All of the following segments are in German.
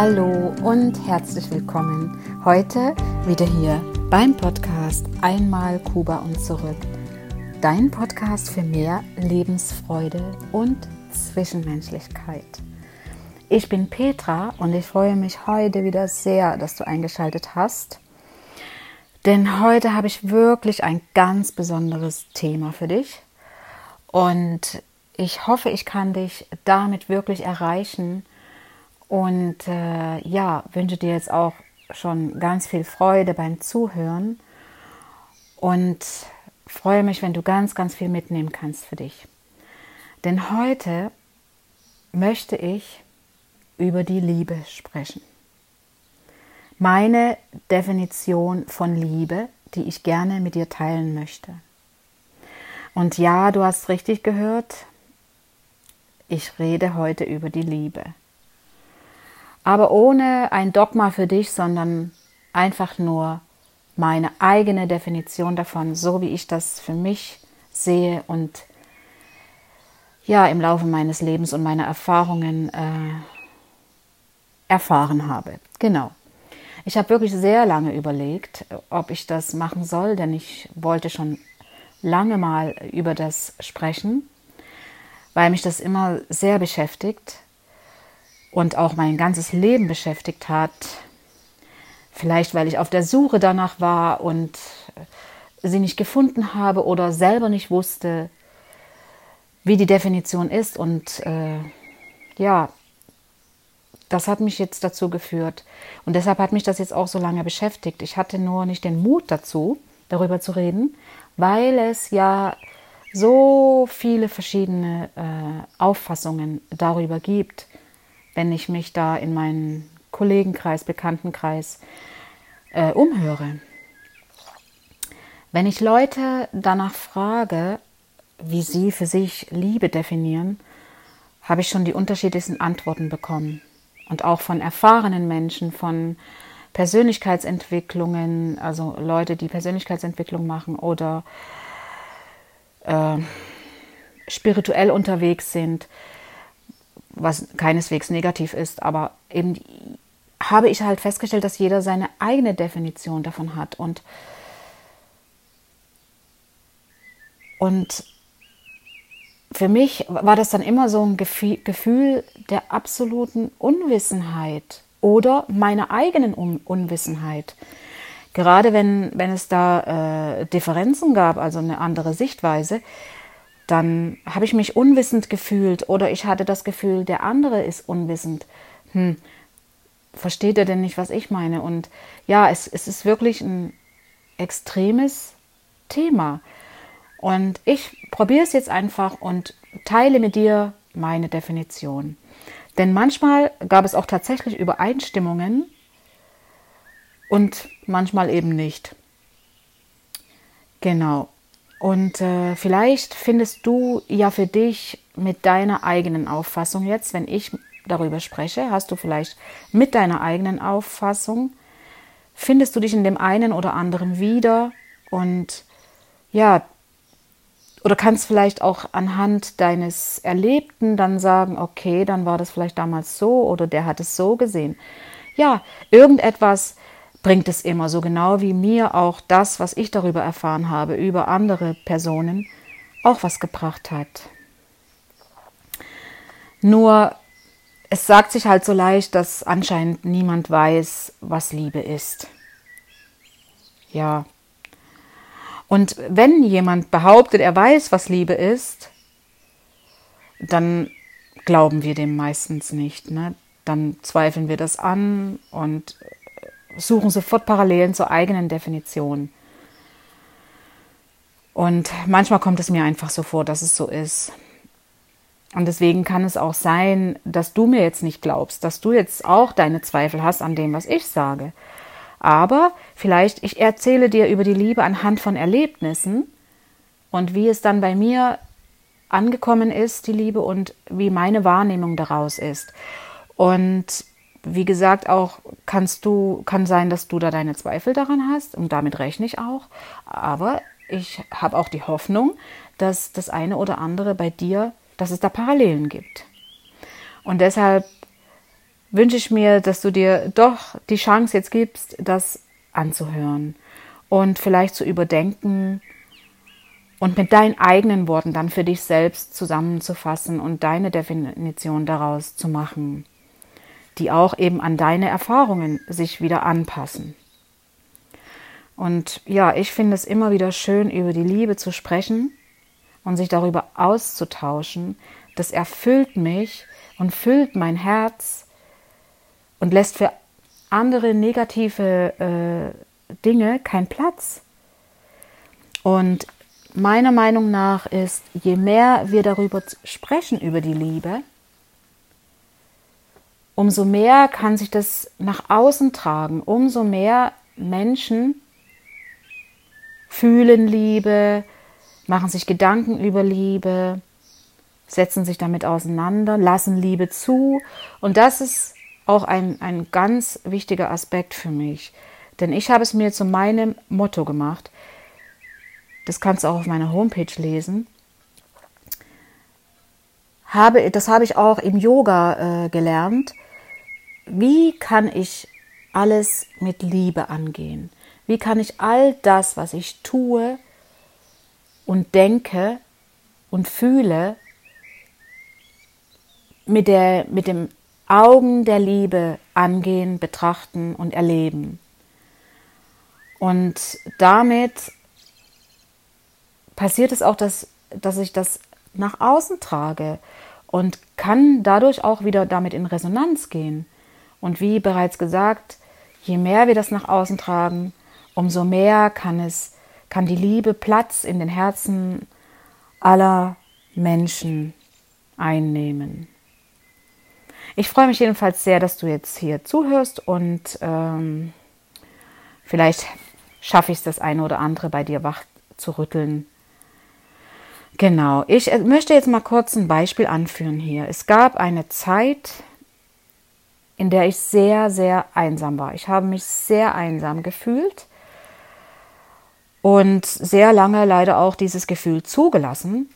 Hallo und herzlich willkommen. Heute wieder hier beim Podcast Einmal Kuba und zurück. Dein Podcast für mehr Lebensfreude und Zwischenmenschlichkeit. Ich bin Petra und ich freue mich heute wieder sehr, dass du eingeschaltet hast. Denn heute habe ich wirklich ein ganz besonderes Thema für dich. Und ich hoffe, ich kann dich damit wirklich erreichen und äh, ja, wünsche dir jetzt auch schon ganz viel Freude beim Zuhören und freue mich, wenn du ganz, ganz viel mitnehmen kannst für dich. Denn heute möchte ich über die Liebe sprechen. Meine Definition von Liebe, die ich gerne mit dir teilen möchte. Und ja, du hast richtig gehört, ich rede heute über die Liebe aber ohne ein Dogma für dich, sondern einfach nur meine eigene Definition davon, so wie ich das für mich sehe und ja im Laufe meines Lebens und meiner Erfahrungen äh, erfahren habe. Genau. Ich habe wirklich sehr lange überlegt, ob ich das machen soll, denn ich wollte schon lange mal über das sprechen, weil mich das immer sehr beschäftigt und auch mein ganzes Leben beschäftigt hat. Vielleicht weil ich auf der Suche danach war und sie nicht gefunden habe oder selber nicht wusste, wie die Definition ist. Und äh, ja, das hat mich jetzt dazu geführt. Und deshalb hat mich das jetzt auch so lange beschäftigt. Ich hatte nur nicht den Mut dazu, darüber zu reden, weil es ja so viele verschiedene äh, Auffassungen darüber gibt wenn ich mich da in meinen Kollegenkreis, Bekanntenkreis äh, umhöre. Wenn ich Leute danach frage, wie sie für sich Liebe definieren, habe ich schon die unterschiedlichsten Antworten bekommen. Und auch von erfahrenen Menschen, von Persönlichkeitsentwicklungen, also Leute, die Persönlichkeitsentwicklung machen oder äh, spirituell unterwegs sind, was keineswegs negativ ist, aber eben habe ich halt festgestellt, dass jeder seine eigene Definition davon hat und und für mich war das dann immer so ein Gefühl der absoluten Unwissenheit oder meiner eigenen Un Unwissenheit. Gerade wenn, wenn es da äh, Differenzen gab, also eine andere Sichtweise, dann habe ich mich unwissend gefühlt oder ich hatte das Gefühl, der andere ist unwissend. Hm, versteht er denn nicht, was ich meine? Und ja, es, es ist wirklich ein extremes Thema. Und ich probiere es jetzt einfach und teile mit dir meine Definition. Denn manchmal gab es auch tatsächlich Übereinstimmungen und manchmal eben nicht. Genau. Und äh, vielleicht findest du ja für dich mit deiner eigenen Auffassung jetzt, wenn ich darüber spreche, hast du vielleicht mit deiner eigenen Auffassung, findest du dich in dem einen oder anderen wieder und ja, oder kannst vielleicht auch anhand deines Erlebten dann sagen, okay, dann war das vielleicht damals so oder der hat es so gesehen. Ja, irgendetwas, bringt es immer, so genau wie mir auch das, was ich darüber erfahren habe, über andere Personen, auch was gebracht hat. Nur es sagt sich halt so leicht, dass anscheinend niemand weiß, was Liebe ist. Ja. Und wenn jemand behauptet, er weiß, was Liebe ist, dann glauben wir dem meistens nicht. Ne? Dann zweifeln wir das an und suchen sofort Parallelen zur eigenen Definition. Und manchmal kommt es mir einfach so vor, dass es so ist. Und deswegen kann es auch sein, dass du mir jetzt nicht glaubst, dass du jetzt auch deine Zweifel hast an dem, was ich sage. Aber vielleicht, ich erzähle dir über die Liebe anhand von Erlebnissen und wie es dann bei mir angekommen ist, die Liebe, und wie meine Wahrnehmung daraus ist. Und wie gesagt, auch kannst du, kann sein, dass du da deine Zweifel daran hast und damit rechne ich auch. Aber ich habe auch die Hoffnung, dass das eine oder andere bei dir, dass es da Parallelen gibt. Und deshalb wünsche ich mir, dass du dir doch die Chance jetzt gibst, das anzuhören und vielleicht zu überdenken und mit deinen eigenen Worten dann für dich selbst zusammenzufassen und deine Definition daraus zu machen, die auch eben an deine Erfahrungen sich wieder anpassen. Und ja, ich finde es immer wieder schön, über die Liebe zu sprechen und sich darüber auszutauschen. Das erfüllt mich und füllt mein Herz und lässt für andere negative äh, Dinge keinen Platz. Und meiner Meinung nach ist, je mehr wir darüber sprechen, über die Liebe, umso mehr kann sich das nach außen tragen, umso mehr Menschen fühlen Liebe, machen sich Gedanken über Liebe, setzen sich damit auseinander, lassen Liebe zu. Und das ist auch ein, ein ganz wichtiger Aspekt für mich. Denn ich habe es mir zu meinem Motto gemacht. Das kannst du auch auf meiner Homepage lesen. Habe, das habe ich auch im Yoga äh, gelernt. Wie kann ich alles mit Liebe angehen? Wie kann ich all das, was ich tue und denke und fühle, mit, der, mit dem Augen der Liebe angehen, betrachten und erleben. Und damit passiert es auch, dass, dass ich das nach außen trage und kann dadurch auch wieder damit in Resonanz gehen. Und wie bereits gesagt, je mehr wir das nach außen tragen, umso mehr kann es, kann die Liebe Platz in den Herzen aller Menschen einnehmen. Ich freue mich jedenfalls sehr, dass du jetzt hier zuhörst und ähm, vielleicht schaffe ich es das eine oder andere bei dir wach zu rütteln. Genau, ich äh, möchte jetzt mal kurz ein Beispiel anführen hier. Es gab eine Zeit, in der ich sehr, sehr einsam war. Ich habe mich sehr einsam gefühlt und sehr lange leider auch dieses Gefühl zugelassen.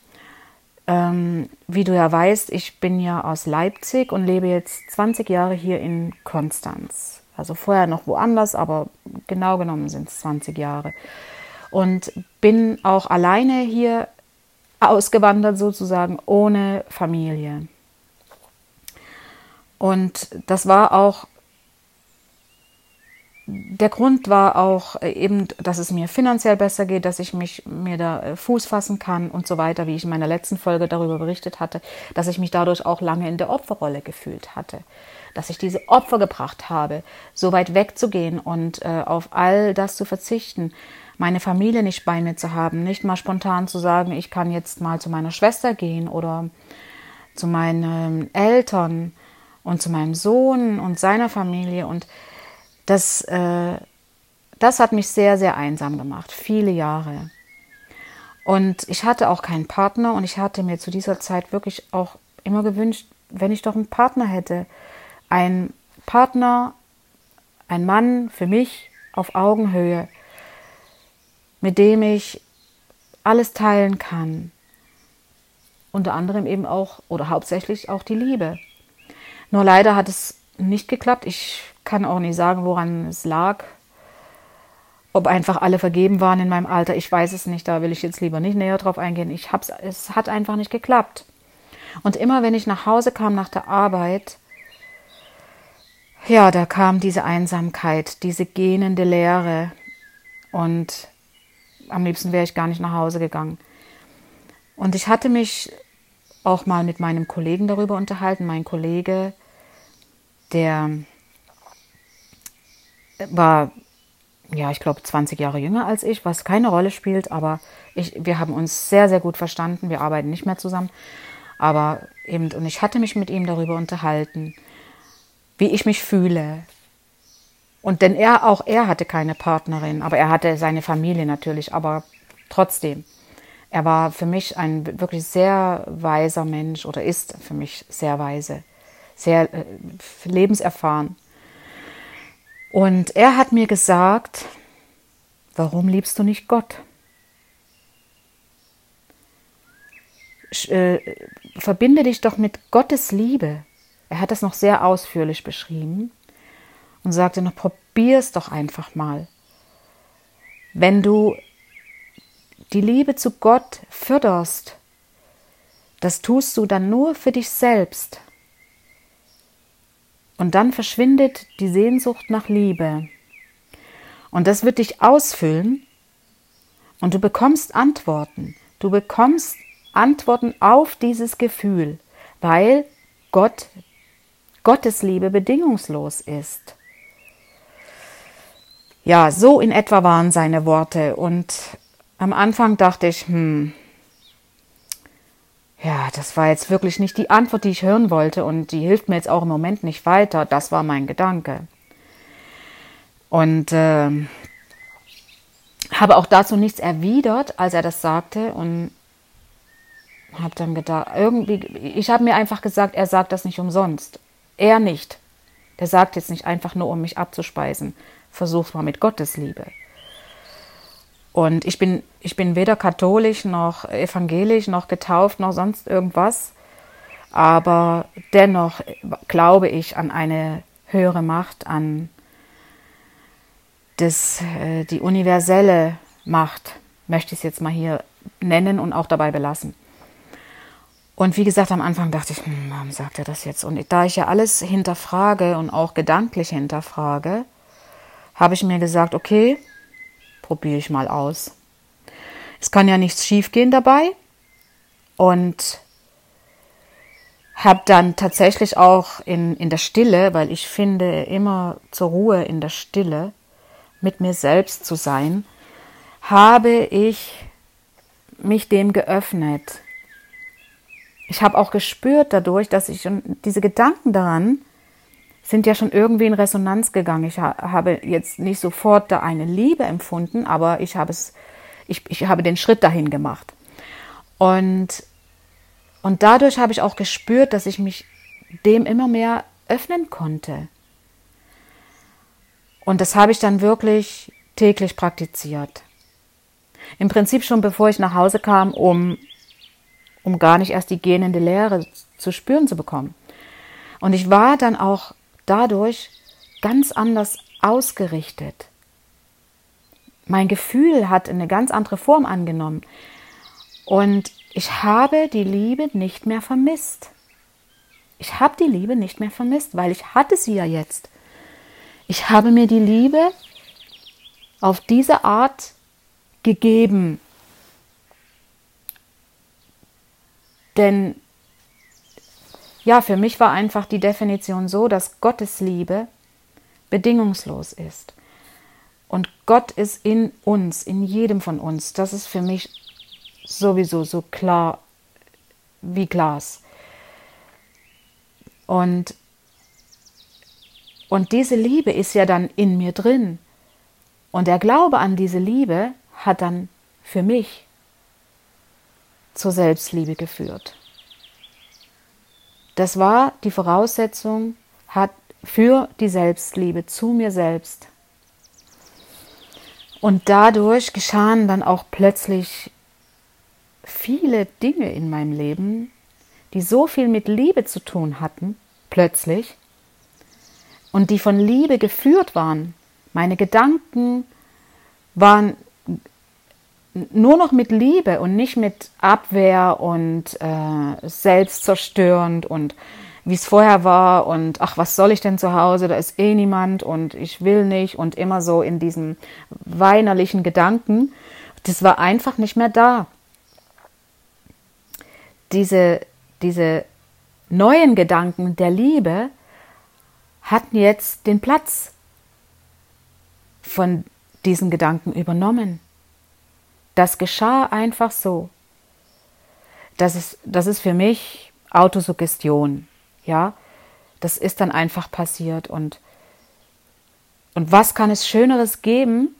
Ähm, wie du ja weißt, ich bin ja aus Leipzig und lebe jetzt 20 Jahre hier in Konstanz. Also vorher noch woanders, aber genau genommen sind es 20 Jahre. Und bin auch alleine hier ausgewandert sozusagen, ohne Familie. Und das war auch der Grund war auch äh, eben, dass es mir finanziell besser geht, dass ich mich mir da äh, Fuß fassen kann und so weiter, wie ich in meiner letzten Folge darüber berichtet hatte, dass ich mich dadurch auch lange in der Opferrolle gefühlt hatte, dass ich diese Opfer gebracht habe, so weit wegzugehen und äh, auf all das zu verzichten, meine Familie nicht bei mir zu haben, nicht mal spontan zu sagen, ich kann jetzt mal zu meiner Schwester gehen oder zu meinen Eltern und zu meinem Sohn und seiner Familie und das, äh, das hat mich sehr, sehr einsam gemacht, viele Jahre. Und ich hatte auch keinen Partner und ich hatte mir zu dieser Zeit wirklich auch immer gewünscht, wenn ich doch einen Partner hätte. Ein Partner, ein Mann für mich auf Augenhöhe, mit dem ich alles teilen kann. Unter anderem eben auch oder hauptsächlich auch die Liebe. Nur leider hat es nicht geklappt. Ich kann auch nicht sagen, woran es lag. Ob einfach alle vergeben waren in meinem Alter, ich weiß es nicht. Da will ich jetzt lieber nicht näher drauf eingehen. Ich hab's, es hat einfach nicht geklappt. Und immer wenn ich nach Hause kam nach der Arbeit, ja, da kam diese Einsamkeit, diese gähnende Leere. Und am liebsten wäre ich gar nicht nach Hause gegangen. Und ich hatte mich auch mal mit meinem Kollegen darüber unterhalten. Mein Kollege, der war, ja, ich glaube, 20 Jahre jünger als ich, was keine Rolle spielt, aber ich, wir haben uns sehr, sehr gut verstanden. Wir arbeiten nicht mehr zusammen. Aber eben, und ich hatte mich mit ihm darüber unterhalten, wie ich mich fühle. Und denn er, auch er hatte keine Partnerin, aber er hatte seine Familie natürlich, aber trotzdem. Er war für mich ein wirklich sehr weiser Mensch oder ist für mich sehr weise, sehr äh, lebenserfahren. Und er hat mir gesagt, warum liebst du nicht Gott? Äh, verbinde dich doch mit Gottes Liebe. er hat das noch sehr ausführlich beschrieben und sagte noch, probier es doch einfach mal. Wenn du die Liebe zu Gott förderst, das tust du dann nur für dich selbst. Und dann verschwindet die Sehnsucht nach Liebe. Und das wird dich ausfüllen und du bekommst Antworten. Du bekommst Antworten auf dieses Gefühl, weil Gott, Gottes Liebe bedingungslos ist. Ja, so in etwa waren seine Worte. Und am Anfang dachte ich, hm, ja, das war jetzt wirklich nicht die Antwort, die ich hören wollte und die hilft mir jetzt auch im Moment nicht weiter. Das war mein Gedanke. Und äh, habe auch dazu nichts erwidert, als er das sagte und habe dann gedacht, irgendwie, ich habe mir einfach gesagt, er sagt das nicht umsonst. Er nicht. Der sagt jetzt nicht einfach nur, um mich abzuspeisen. Versuch's mal mit Gottes Liebe. Und ich bin, ich bin weder katholisch noch evangelisch noch getauft noch sonst irgendwas. Aber dennoch glaube ich an eine höhere Macht, an das, äh, die universelle Macht, möchte ich es jetzt mal hier nennen und auch dabei belassen. Und wie gesagt, am Anfang dachte ich, hm, warum sagt er das jetzt? Und da ich ja alles hinterfrage und auch gedanklich hinterfrage, habe ich mir gesagt, okay, probiere ich mal aus. Es kann ja nichts schiefgehen dabei. Und habe dann tatsächlich auch in, in der Stille, weil ich finde immer zur Ruhe in der Stille, mit mir selbst zu sein, habe ich mich dem geöffnet. Ich habe auch gespürt dadurch, dass ich diese Gedanken daran sind ja schon irgendwie in Resonanz gegangen. Ich habe jetzt nicht sofort da eine Liebe empfunden, aber ich habe es, ich, ich habe den Schritt dahin gemacht. Und, und dadurch habe ich auch gespürt, dass ich mich dem immer mehr öffnen konnte. Und das habe ich dann wirklich täglich praktiziert. Im Prinzip schon bevor ich nach Hause kam, um, um gar nicht erst die gähnende Leere zu spüren zu bekommen. Und ich war dann auch dadurch ganz anders ausgerichtet. Mein Gefühl hat eine ganz andere Form angenommen. Und ich habe die Liebe nicht mehr vermisst. Ich habe die Liebe nicht mehr vermisst, weil ich hatte sie ja jetzt. Ich habe mir die Liebe auf diese Art gegeben. Denn ja, für mich war einfach die Definition so, dass Gottes Liebe bedingungslos ist. Und Gott ist in uns, in jedem von uns. Das ist für mich sowieso so klar wie Glas. Und, und diese Liebe ist ja dann in mir drin. Und der Glaube an diese Liebe hat dann für mich zur Selbstliebe geführt. Das war die Voraussetzung hat für die Selbstliebe zu mir selbst. Und dadurch geschahen dann auch plötzlich viele Dinge in meinem Leben, die so viel mit Liebe zu tun hatten, plötzlich, und die von Liebe geführt waren. Meine Gedanken waren nur noch mit Liebe und nicht mit Abwehr und äh, selbstzerstörend und wie es vorher war und ach, was soll ich denn zu Hause, da ist eh niemand und ich will nicht und immer so in diesen weinerlichen Gedanken. Das war einfach nicht mehr da. Diese, diese neuen Gedanken der Liebe hatten jetzt den Platz von diesen Gedanken übernommen. Das geschah einfach so. Das ist, das ist für mich Autosuggestion. Ja, das ist dann einfach passiert. Und, und was kann es Schöneres geben,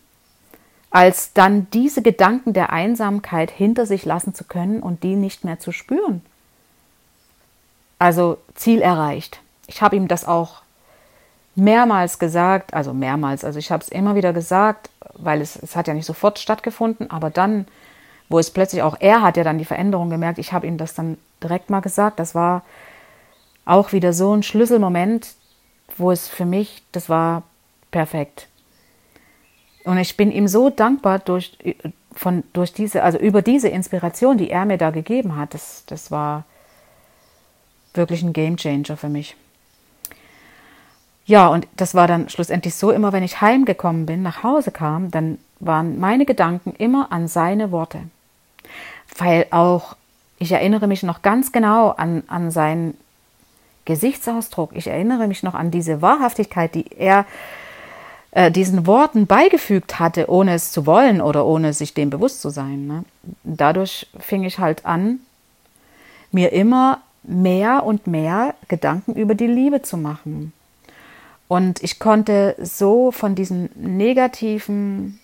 als dann diese Gedanken der Einsamkeit hinter sich lassen zu können und die nicht mehr zu spüren? Also Ziel erreicht. Ich habe ihm das auch mehrmals gesagt, also mehrmals, also ich habe es immer wieder gesagt, weil es, es hat ja nicht sofort stattgefunden, aber dann, wo es plötzlich auch er hat ja dann die Veränderung gemerkt, ich habe ihm das dann direkt mal gesagt, das war auch wieder so ein Schlüsselmoment, wo es für mich, das war perfekt. Und ich bin ihm so dankbar durch, von, durch diese, also über diese Inspiration, die er mir da gegeben hat. Das, das war wirklich ein Game Changer für mich. Ja, und das war dann schlussendlich so, immer wenn ich heimgekommen bin, nach Hause kam, dann waren meine Gedanken immer an seine Worte. Weil auch, ich erinnere mich noch ganz genau an, an seinen Gesichtsausdruck. Ich erinnere mich noch an diese Wahrhaftigkeit, die er äh, diesen Worten beigefügt hatte, ohne es zu wollen oder ohne sich dem bewusst zu sein. Ne? Dadurch fing ich halt an, mir immer mehr und mehr Gedanken über die Liebe zu machen. Und ich konnte so von diesem negativen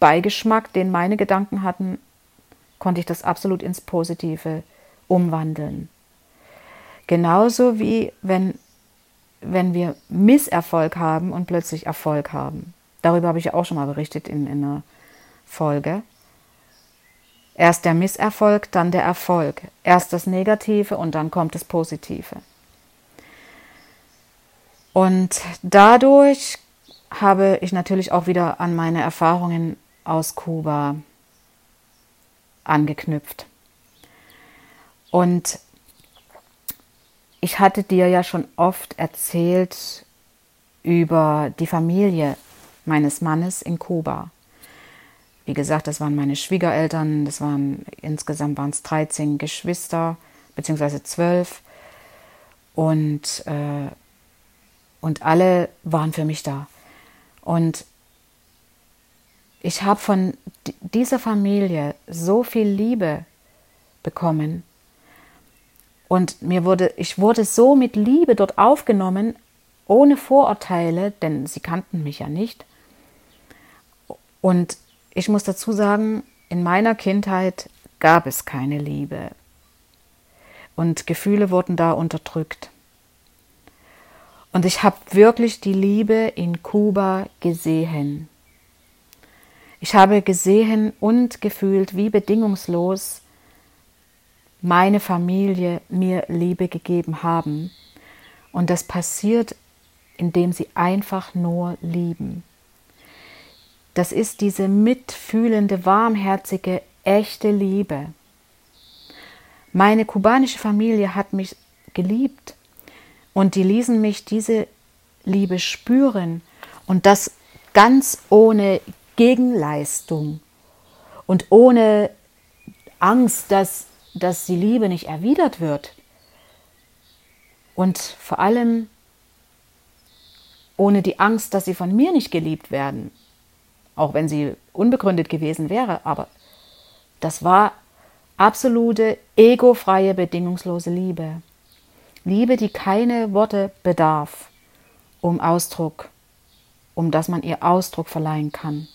Beigeschmack, den meine Gedanken hatten, konnte ich das absolut ins Positive umwandeln. Genauso wie wenn, wenn wir Misserfolg haben und plötzlich Erfolg haben. Darüber habe ich ja auch schon mal berichtet in, in einer Folge. Erst der Misserfolg, dann der Erfolg. Erst das Negative und dann kommt das Positive. Und dadurch habe ich natürlich auch wieder an meine Erfahrungen aus Kuba angeknüpft. Und ich hatte dir ja schon oft erzählt über die Familie meines Mannes in Kuba. Wie gesagt, das waren meine Schwiegereltern, das waren insgesamt waren es 13 Geschwister, beziehungsweise 12. Und, äh, und alle waren für mich da. Und ich habe von dieser Familie so viel Liebe bekommen und mir wurde, ich wurde so mit Liebe dort aufgenommen, ohne Vorurteile, denn sie kannten mich ja nicht. Und ich muss dazu sagen, in meiner Kindheit gab es keine Liebe. Und Gefühle wurden da unterdrückt. Und ich habe wirklich die Liebe in Kuba gesehen. Ich habe gesehen und gefühlt, wie bedingungslos meine Familie mir Liebe gegeben haben. Und das passiert, indem sie einfach nur lieben. Das ist diese mitfühlende, warmherzige, echte Liebe. Meine kubanische Familie hat mich geliebt und die ließen mich diese Liebe spüren und das ganz ohne Gegenleistung und ohne Angst, dass dass die Liebe nicht erwidert wird und vor allem ohne die Angst, dass sie von mir nicht geliebt werden, auch wenn sie unbegründet gewesen wäre, aber das war absolute egofreie, bedingungslose Liebe. Liebe, die keine Worte bedarf, um Ausdruck, um dass man ihr Ausdruck verleihen kann.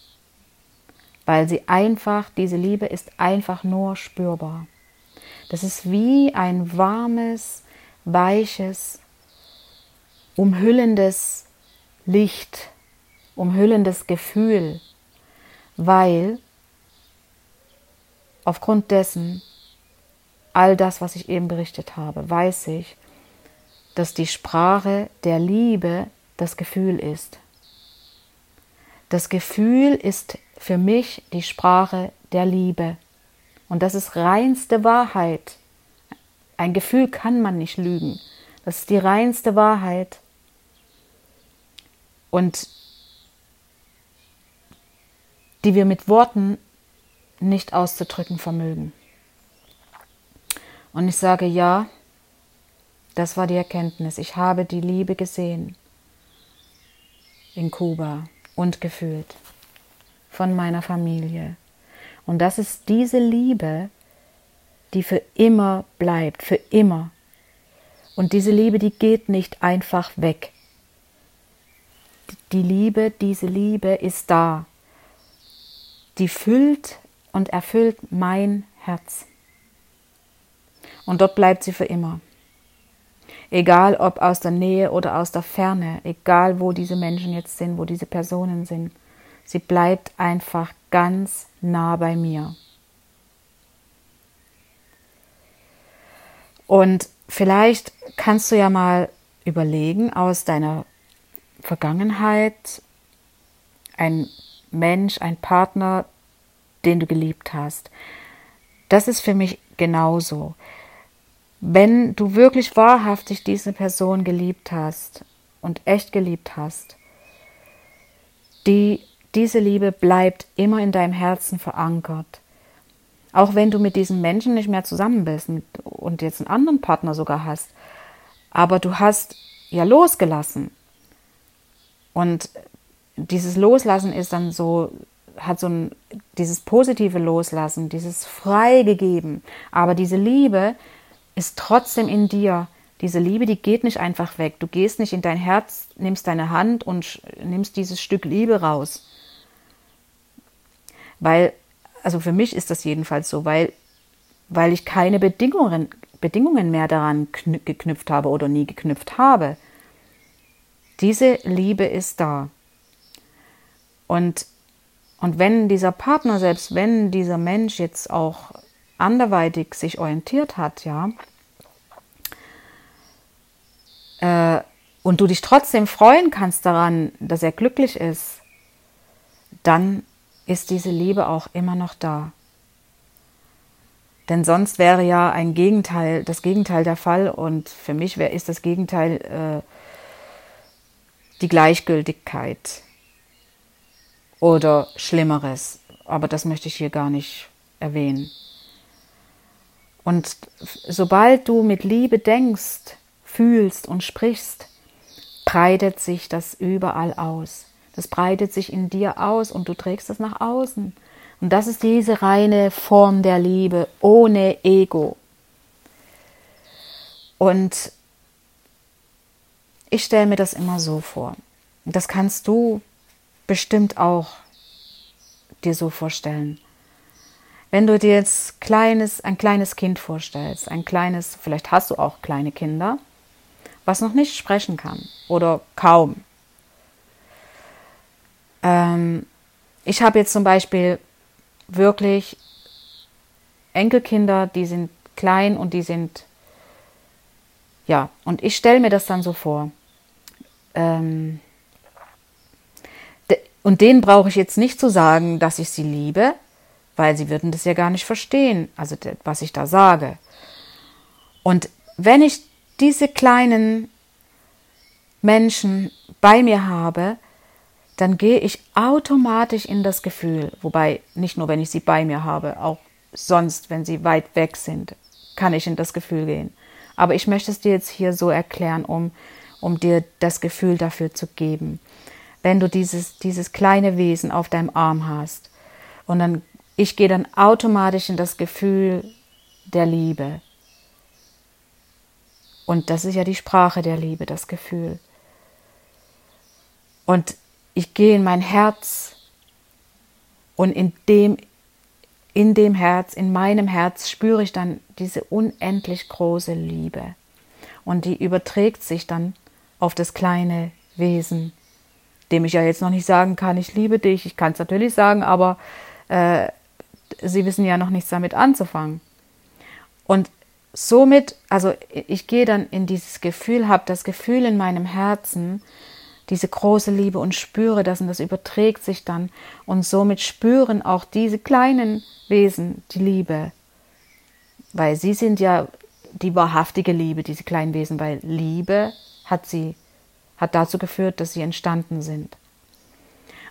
Weil sie einfach, diese Liebe ist einfach nur spürbar. Das ist wie ein warmes, weiches, umhüllendes Licht, umhüllendes Gefühl, weil aufgrund dessen all das, was ich eben berichtet habe, weiß ich, dass die Sprache der Liebe das Gefühl ist. Das Gefühl ist für mich die Sprache der Liebe. Und das ist reinste Wahrheit. Ein Gefühl kann man nicht lügen. Das ist die reinste Wahrheit. Und die wir mit Worten nicht auszudrücken vermögen. Und ich sage ja, das war die Erkenntnis. Ich habe die Liebe gesehen in Kuba und gefühlt von meiner Familie. Und das ist diese Liebe, die für immer bleibt, für immer. Und diese Liebe, die geht nicht einfach weg. Die Liebe, diese Liebe ist da. Die füllt und erfüllt mein Herz. Und dort bleibt sie für immer. Egal ob aus der Nähe oder aus der Ferne, egal wo diese Menschen jetzt sind, wo diese Personen sind. Sie bleibt einfach ganz nah bei mir. Und vielleicht kannst du ja mal überlegen aus deiner Vergangenheit, ein Mensch, ein Partner, den du geliebt hast. Das ist für mich genauso. Wenn du wirklich wahrhaftig diese Person geliebt hast und echt geliebt hast, die, diese Liebe bleibt immer in deinem Herzen verankert. Auch wenn du mit diesem Menschen nicht mehr zusammen bist und jetzt einen anderen Partner sogar hast. Aber du hast ja losgelassen. Und dieses Loslassen ist dann so, hat so ein, dieses positive Loslassen, dieses Freigegeben. Aber diese Liebe ist trotzdem in dir. Diese Liebe, die geht nicht einfach weg. Du gehst nicht in dein Herz, nimmst deine Hand und nimmst dieses Stück Liebe raus. Weil, also für mich ist das jedenfalls so, weil, weil ich keine Bedingungen, Bedingungen mehr daran geknüpft habe oder nie geknüpft habe. Diese Liebe ist da. Und, und wenn dieser Partner, selbst wenn dieser Mensch jetzt auch anderweitig sich orientiert hat, ja, äh, und du dich trotzdem freuen kannst daran, dass er glücklich ist, dann ist diese Liebe auch immer noch da. Denn sonst wäre ja ein Gegenteil, das Gegenteil der Fall und für mich wär, ist das Gegenteil äh, die Gleichgültigkeit oder Schlimmeres. Aber das möchte ich hier gar nicht erwähnen. Und sobald du mit Liebe denkst, fühlst und sprichst, breitet sich das überall aus. Das breitet sich in dir aus und du trägst es nach außen. Und das ist diese reine Form der Liebe ohne Ego. Und ich stelle mir das immer so vor. Das kannst du bestimmt auch dir so vorstellen. Wenn du dir jetzt kleines, ein kleines Kind vorstellst, ein kleines, vielleicht hast du auch kleine Kinder, was noch nicht sprechen kann oder kaum. Ähm, ich habe jetzt zum Beispiel wirklich Enkelkinder, die sind klein und die sind, ja, und ich stelle mir das dann so vor. Ähm, und denen brauche ich jetzt nicht zu sagen, dass ich sie liebe, weil sie würden das ja gar nicht verstehen, also was ich da sage. Und wenn ich diese kleinen Menschen bei mir habe, dann gehe ich automatisch in das Gefühl, wobei nicht nur, wenn ich sie bei mir habe, auch sonst, wenn sie weit weg sind, kann ich in das Gefühl gehen. Aber ich möchte es dir jetzt hier so erklären, um, um dir das Gefühl dafür zu geben wenn du dieses, dieses kleine Wesen auf deinem Arm hast. Und dann, ich gehe dann automatisch in das Gefühl der Liebe. Und das ist ja die Sprache der Liebe, das Gefühl. Und ich gehe in mein Herz und in dem, in dem Herz, in meinem Herz spüre ich dann diese unendlich große Liebe. Und die überträgt sich dann auf das kleine Wesen dem ich ja jetzt noch nicht sagen kann, ich liebe dich. Ich kann es natürlich sagen, aber äh, sie wissen ja noch nichts damit anzufangen. Und somit, also ich gehe dann in dieses Gefühl, habe das Gefühl in meinem Herzen, diese große Liebe und spüre das und das überträgt sich dann und somit spüren auch diese kleinen Wesen die Liebe, weil sie sind ja die wahrhaftige Liebe, diese kleinen Wesen, weil Liebe hat sie hat dazu geführt, dass sie entstanden sind.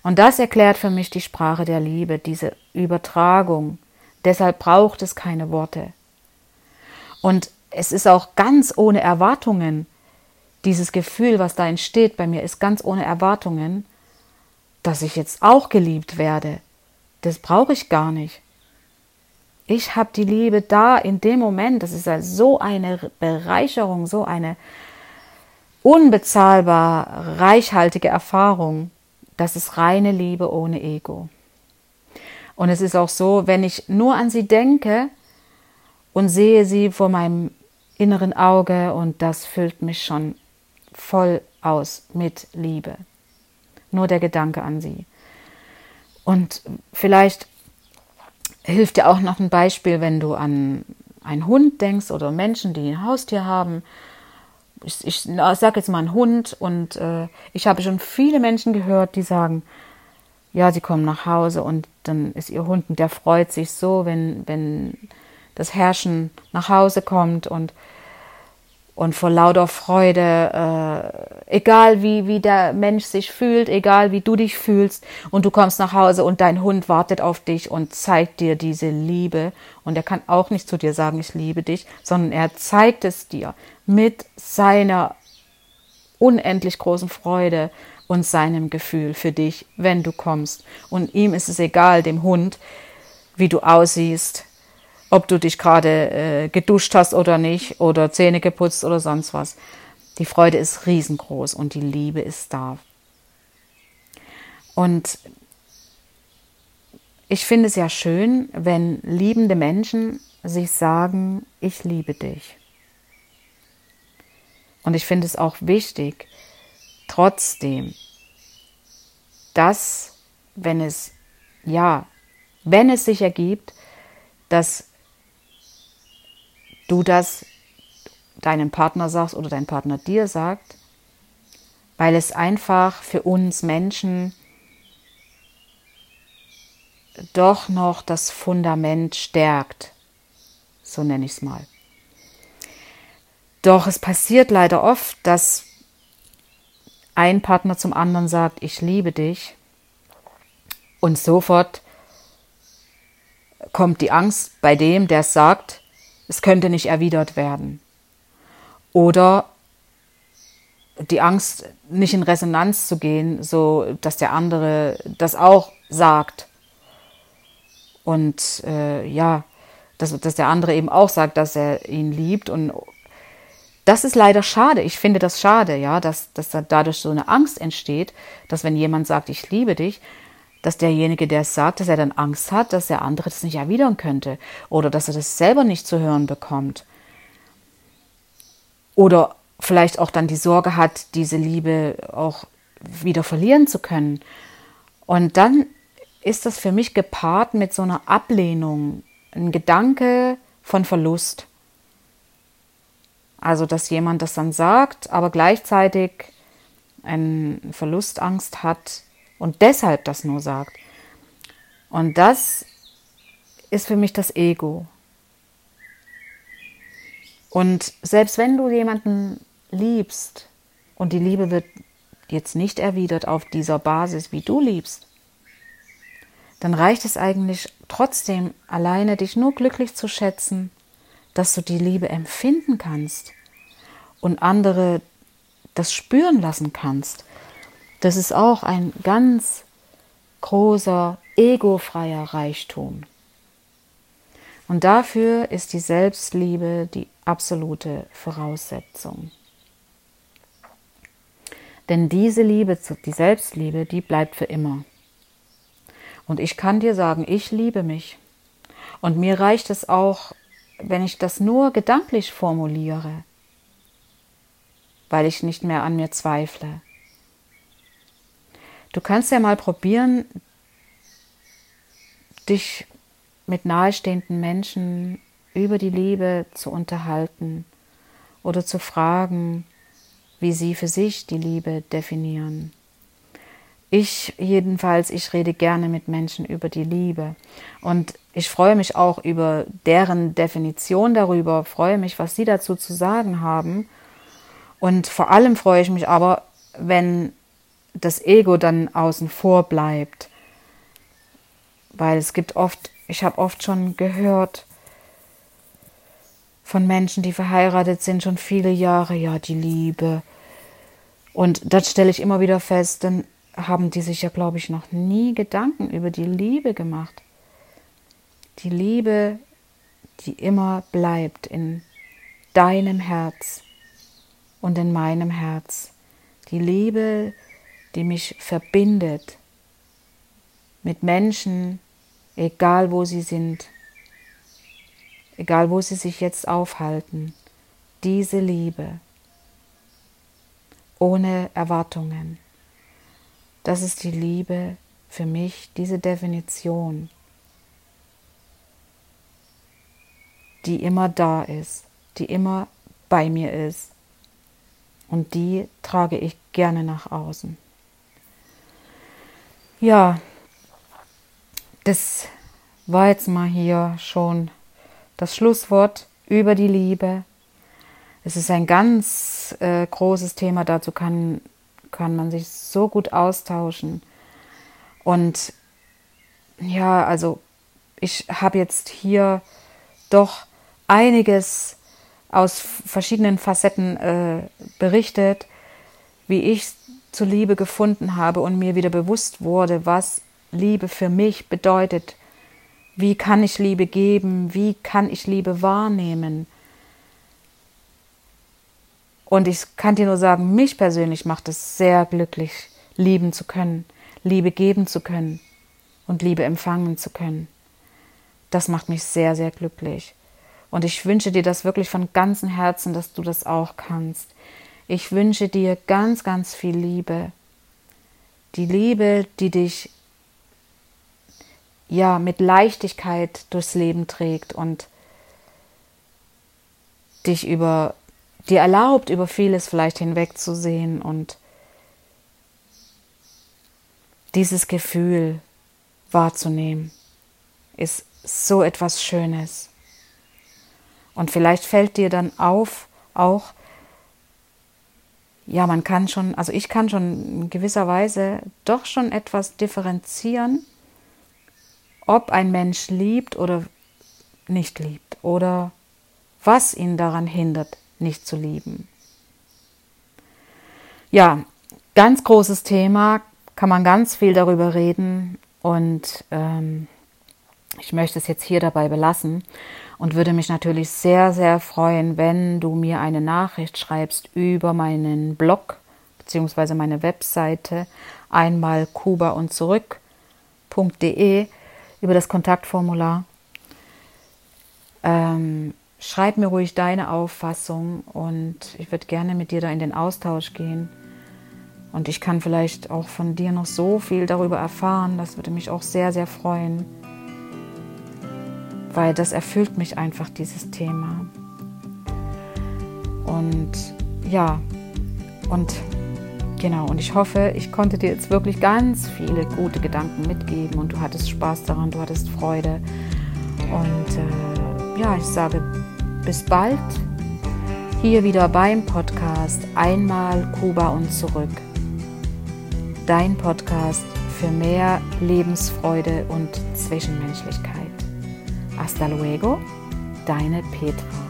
Und das erklärt für mich die Sprache der Liebe, diese Übertragung. Deshalb braucht es keine Worte. Und es ist auch ganz ohne Erwartungen. Dieses Gefühl, was da entsteht bei mir, ist ganz ohne Erwartungen, dass ich jetzt auch geliebt werde. Das brauche ich gar nicht. Ich habe die Liebe da in dem Moment. Das ist also so eine Bereicherung, so eine unbezahlbar reichhaltige Erfahrung. Das ist reine Liebe ohne Ego. Und es ist auch so, wenn ich nur an sie denke und sehe sie vor meinem inneren Auge und das füllt mich schon voll aus mit Liebe. Nur der Gedanke an sie. Und vielleicht hilft dir auch noch ein Beispiel, wenn du an einen Hund denkst oder Menschen, die ein Haustier haben, ich, ich sage jetzt mal einen Hund und äh, ich habe schon viele Menschen gehört, die sagen, ja, sie kommen nach Hause und dann ist ihr Hund und der freut sich so, wenn, wenn das Herrschen nach Hause kommt und, und vor lauter Freude, äh, egal wie, wie der Mensch sich fühlt, egal wie du dich fühlst und du kommst nach Hause und dein Hund wartet auf dich und zeigt dir diese Liebe und er kann auch nicht zu dir sagen, ich liebe dich, sondern er zeigt es dir mit seiner unendlich großen Freude und seinem Gefühl für dich, wenn du kommst. Und ihm ist es egal, dem Hund, wie du aussiehst, ob du dich gerade äh, geduscht hast oder nicht, oder Zähne geputzt oder sonst was. Die Freude ist riesengroß und die Liebe ist da. Und ich finde es ja schön, wenn liebende Menschen sich sagen, ich liebe dich. Und ich finde es auch wichtig, trotzdem, dass, wenn es, ja, wenn es sich ergibt, dass du das deinem Partner sagst oder dein Partner dir sagt, weil es einfach für uns Menschen doch noch das Fundament stärkt. So nenne ich es mal. Doch es passiert leider oft, dass ein Partner zum anderen sagt, ich liebe dich und sofort kommt die Angst bei dem, der sagt, es könnte nicht erwidert werden. Oder die Angst, nicht in Resonanz zu gehen, so dass der andere das auch sagt. Und äh, ja, dass, dass der andere eben auch sagt, dass er ihn liebt und das ist leider schade. Ich finde das schade, ja, dass, dass dadurch so eine Angst entsteht, dass wenn jemand sagt, ich liebe dich, dass derjenige, der es sagt, dass er dann Angst hat, dass der andere das nicht erwidern könnte oder dass er das selber nicht zu hören bekommt. Oder vielleicht auch dann die Sorge hat, diese Liebe auch wieder verlieren zu können. Und dann ist das für mich gepaart mit so einer Ablehnung, ein Gedanke von Verlust. Also, dass jemand das dann sagt, aber gleichzeitig eine Verlustangst hat und deshalb das nur sagt. Und das ist für mich das Ego. Und selbst wenn du jemanden liebst und die Liebe wird jetzt nicht erwidert auf dieser Basis, wie du liebst, dann reicht es eigentlich trotzdem alleine, dich nur glücklich zu schätzen dass du die Liebe empfinden kannst und andere das spüren lassen kannst. Das ist auch ein ganz großer egofreier Reichtum. Und dafür ist die Selbstliebe die absolute Voraussetzung. Denn diese Liebe, die Selbstliebe, die bleibt für immer. Und ich kann dir sagen, ich liebe mich. Und mir reicht es auch, wenn ich das nur gedanklich formuliere, weil ich nicht mehr an mir zweifle. Du kannst ja mal probieren, dich mit nahestehenden Menschen über die Liebe zu unterhalten oder zu fragen, wie sie für sich die Liebe definieren. Ich jedenfalls, ich rede gerne mit Menschen über die Liebe und ich freue mich auch über deren Definition darüber, freue mich, was sie dazu zu sagen haben und vor allem freue ich mich aber, wenn das Ego dann außen vor bleibt, weil es gibt oft, ich habe oft schon gehört von Menschen, die verheiratet sind, schon viele Jahre, ja, die Liebe. Und das stelle ich immer wieder fest, dann haben die sich ja, glaube ich, noch nie Gedanken über die Liebe gemacht. Die Liebe, die immer bleibt in deinem Herz und in meinem Herz. Die Liebe, die mich verbindet mit Menschen, egal wo sie sind, egal wo sie sich jetzt aufhalten. Diese Liebe ohne Erwartungen. Das ist die Liebe für mich, diese Definition, die immer da ist, die immer bei mir ist. Und die trage ich gerne nach außen. Ja, das war jetzt mal hier schon das Schlusswort über die Liebe. Es ist ein ganz äh, großes Thema, dazu kann, kann man sich so gut austauschen. Und ja, also ich habe jetzt hier doch einiges aus verschiedenen Facetten äh, berichtet, wie ich zur Liebe gefunden habe und mir wieder bewusst wurde, was Liebe für mich bedeutet. Wie kann ich Liebe geben? Wie kann ich Liebe wahrnehmen? Und ich kann dir nur sagen, mich persönlich macht es sehr glücklich, lieben zu können, Liebe geben zu können und Liebe empfangen zu können. Das macht mich sehr, sehr glücklich. Und ich wünsche dir das wirklich von ganzem Herzen, dass du das auch kannst. Ich wünsche dir ganz, ganz viel Liebe. Die Liebe, die dich ja mit Leichtigkeit durchs Leben trägt und dich über dir erlaubt, über vieles vielleicht hinwegzusehen und dieses Gefühl wahrzunehmen, ist so etwas Schönes. Und vielleicht fällt dir dann auf, auch, ja, man kann schon, also ich kann schon in gewisser Weise doch schon etwas differenzieren, ob ein Mensch liebt oder nicht liebt oder was ihn daran hindert, nicht zu lieben. Ja, ganz großes Thema, kann man ganz viel darüber reden und ähm, ich möchte es jetzt hier dabei belassen und würde mich natürlich sehr, sehr freuen, wenn du mir eine Nachricht schreibst über meinen Blog bzw. meine Webseite einmal kuba und zurück.de über das Kontaktformular. Ähm, schreib mir ruhig deine Auffassung und ich würde gerne mit dir da in den Austausch gehen. Und ich kann vielleicht auch von dir noch so viel darüber erfahren. Das würde mich auch sehr, sehr freuen, weil das erfüllt mich einfach, dieses Thema. Und ja, und genau, und ich hoffe, ich konnte dir jetzt wirklich ganz viele gute Gedanken mitgeben und du hattest Spaß daran, du hattest Freude. Und äh, ja, ich sage bis bald hier wieder beim Podcast Einmal Kuba und zurück. Dein Podcast für mehr Lebensfreude und Zwischenmenschlichkeit. Hasta luego, deine Petra.